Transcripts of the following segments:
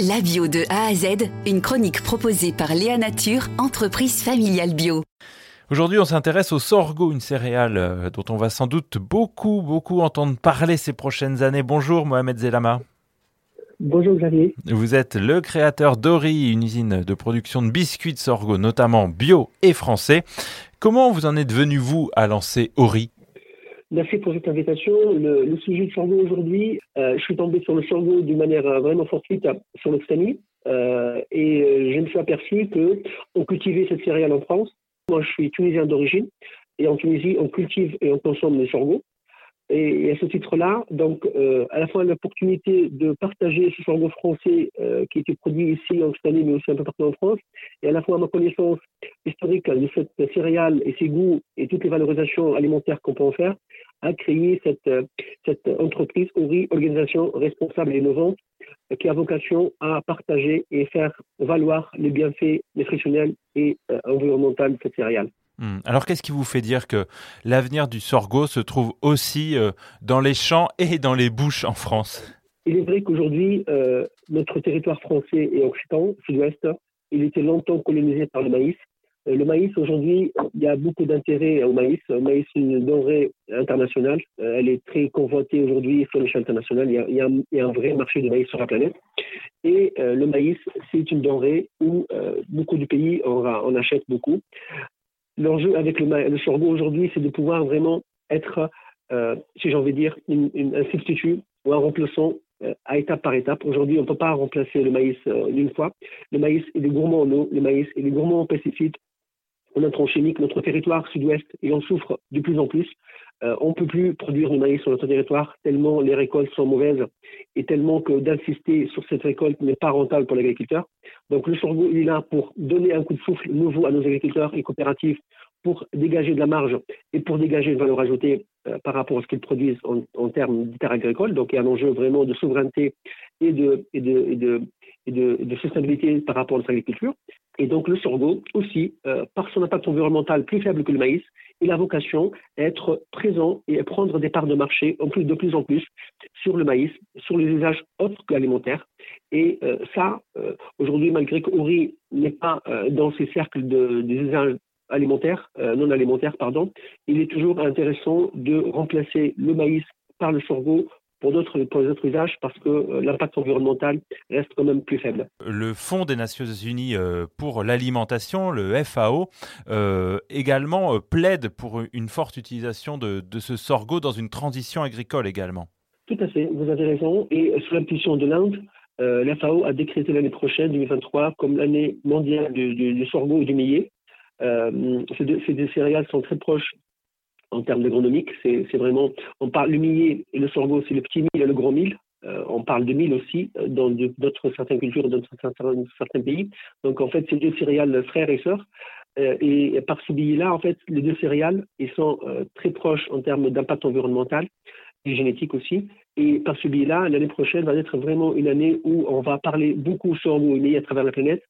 La bio de A à Z, une chronique proposée par Léa Nature, entreprise familiale bio. Aujourd'hui, on s'intéresse au sorgho, une céréale euh, dont on va sans doute beaucoup, beaucoup entendre parler ces prochaines années. Bonjour Mohamed Zelama. Bonjour Xavier. Vous êtes le créateur d'Ori, une usine de production de biscuits de sorgho, notamment bio et français. Comment vous en êtes venu, vous, à lancer Ori? Merci pour cette invitation. Le, sujet du sorgho aujourd'hui, euh, je suis tombé sur le sorgho d'une manière euh, vraiment fortuite sur l'Occitanie. Euh, et je me suis aperçu qu'on cultivait cette céréale en France. Moi, je suis tunisien d'origine. Et en Tunisie, on cultive et on consomme le sorgho. Et, à ce titre-là, donc, euh, à la fois l'opportunité de partager ce sorgho français euh, qui était produit ici en Occitanie, mais aussi un peu partout en France, et à la fois ma connaissance historique de cette céréale et ses goûts et toutes les valorisations alimentaires qu'on peut en faire, a créé cette, cette entreprise ORI, Organisation Responsable et Innovante, qui a vocation à partager et faire valoir les bienfaits nutritionnels et euh, environnementaux de cette céréale. Hmm. Alors qu'est-ce qui vous fait dire que l'avenir du sorgho se trouve aussi euh, dans les champs et dans les bouches en France? Il est vrai qu'aujourd'hui, euh, notre territoire français et occitan, sud-ouest, il était longtemps colonisé par le maïs. Euh, le maïs, aujourd'hui, il y a beaucoup d'intérêt au maïs. Le maïs, c'est une denrée internationale. Elle est très convoitée aujourd'hui sur l'échelle internationale. Il y, a, un, vrai marché de maïs sur la planète. Et le maïs, c'est une denrée où beaucoup de pays en, en achètent beaucoup. L'enjeu avec le, le sorgho aujourd'hui, c'est de pouvoir vraiment être, euh, si j'ai envie de dire, un substitut ou un remplaçant euh, à étape par étape. Aujourd'hui, on ne peut pas remplacer le maïs euh, d'une fois. Le maïs, est gourmand en eau, le maïs, est gourmand en pesticides, en intrants chimiques. Notre territoire sud-ouest, il en souffre de plus en plus. On ne peut plus produire du maïs sur notre territoire tellement les récoltes sont mauvaises et tellement que d'insister sur cette récolte n'est pas rentable pour l'agriculteur. Donc le sorgho, il est là pour donner un coup de souffle nouveau à nos agriculteurs et coopératives pour dégager de la marge et pour dégager une valeur ajoutée euh, par rapport à ce qu'ils produisent en, termes de terres agricoles. Donc il y a un enjeu vraiment de souveraineté et de, et de, et de, et de, de sustainabilité par rapport à notre agriculture. Et donc le sorgho aussi, euh, par son impact environnemental plus faible que le maïs, il a vocation à être présent et à prendre des parts de marché en plus de plus en plus sur le maïs, sur les usages autres qu'alimentaires. Et euh, ça, euh, aujourd'hui, malgré que Ori n'est pas dans ces cercles de, des usages alimentaires, non alimentaires, pardon, il est toujours intéressant de remplacer le maïs par le sorgho pour d'autres pour les autres usages parce que euh, l'impact environnemental reste quand même plus faible. Le Fonds des Nations Unies euh, pour l'alimentation, le FAO, euh, également plaide pour une forte utilisation de, de ce sorgho dans une transition agricole également. Tout à fait, vous avez raison. Et sous l'impulsion de l'Inde, la FAO a décrété l'année prochaine, 2023, comme l'année mondiale du, sorgho et du millet. ces, deux, ces deux céréales sont très proches en termes agronomiques. C'est vraiment, on parle le millet et le sorgho, c'est le petit mil et le gros mil. Euh, on parle de mil aussi euh, dans d'autres certaines cultures, dans certains, pays. Donc en fait, c'est deux céréales frères et sœurs. Euh, et par ce biais-là, en fait, les deux céréales, ils sont très proches en termes d'impact environnemental et génétique aussi. Et par ce biais-là, l'année prochaine va être vraiment une année où on va parler beaucoup sur et millet à travers la planète.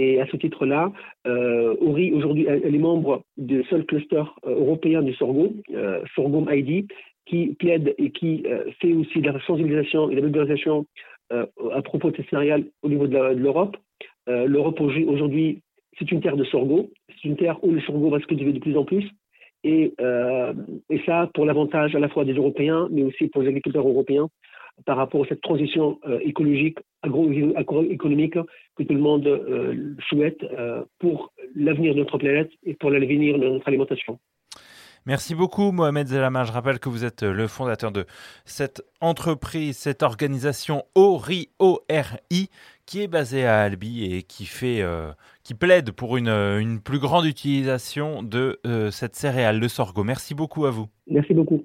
Et à ce titre-là, euh, Ori, aujourd'hui, elle est membre du seul cluster euh, européen du sorgho, euh, Sorghum ID, qui plaide et qui euh, fait aussi de la sensibilisation et de la vulgarisation à propos de ces céréales au niveau de l'Europe. L'Europe aujourd'hui, c'est une terre de sorgho, c'est une terre où le sorgho va se cultiver de plus en plus. Et, ça, pour l'avantage à la fois des Européens, mais aussi pour les agriculteurs européens, par rapport à cette transition euh, écologique, agroéconomique que tout le monde euh, souhaite euh, pour l'avenir de notre planète et pour l'avenir de notre alimentation. Merci beaucoup Mohamed Zelama. Je rappelle que vous êtes le fondateur de cette entreprise, cette organisation ORI, O-R-I, qui est basée à Albi et qui, fait, qui plaide pour une, une, plus grande utilisation de cette céréale, le sorgho. Merci beaucoup à vous. Merci beaucoup.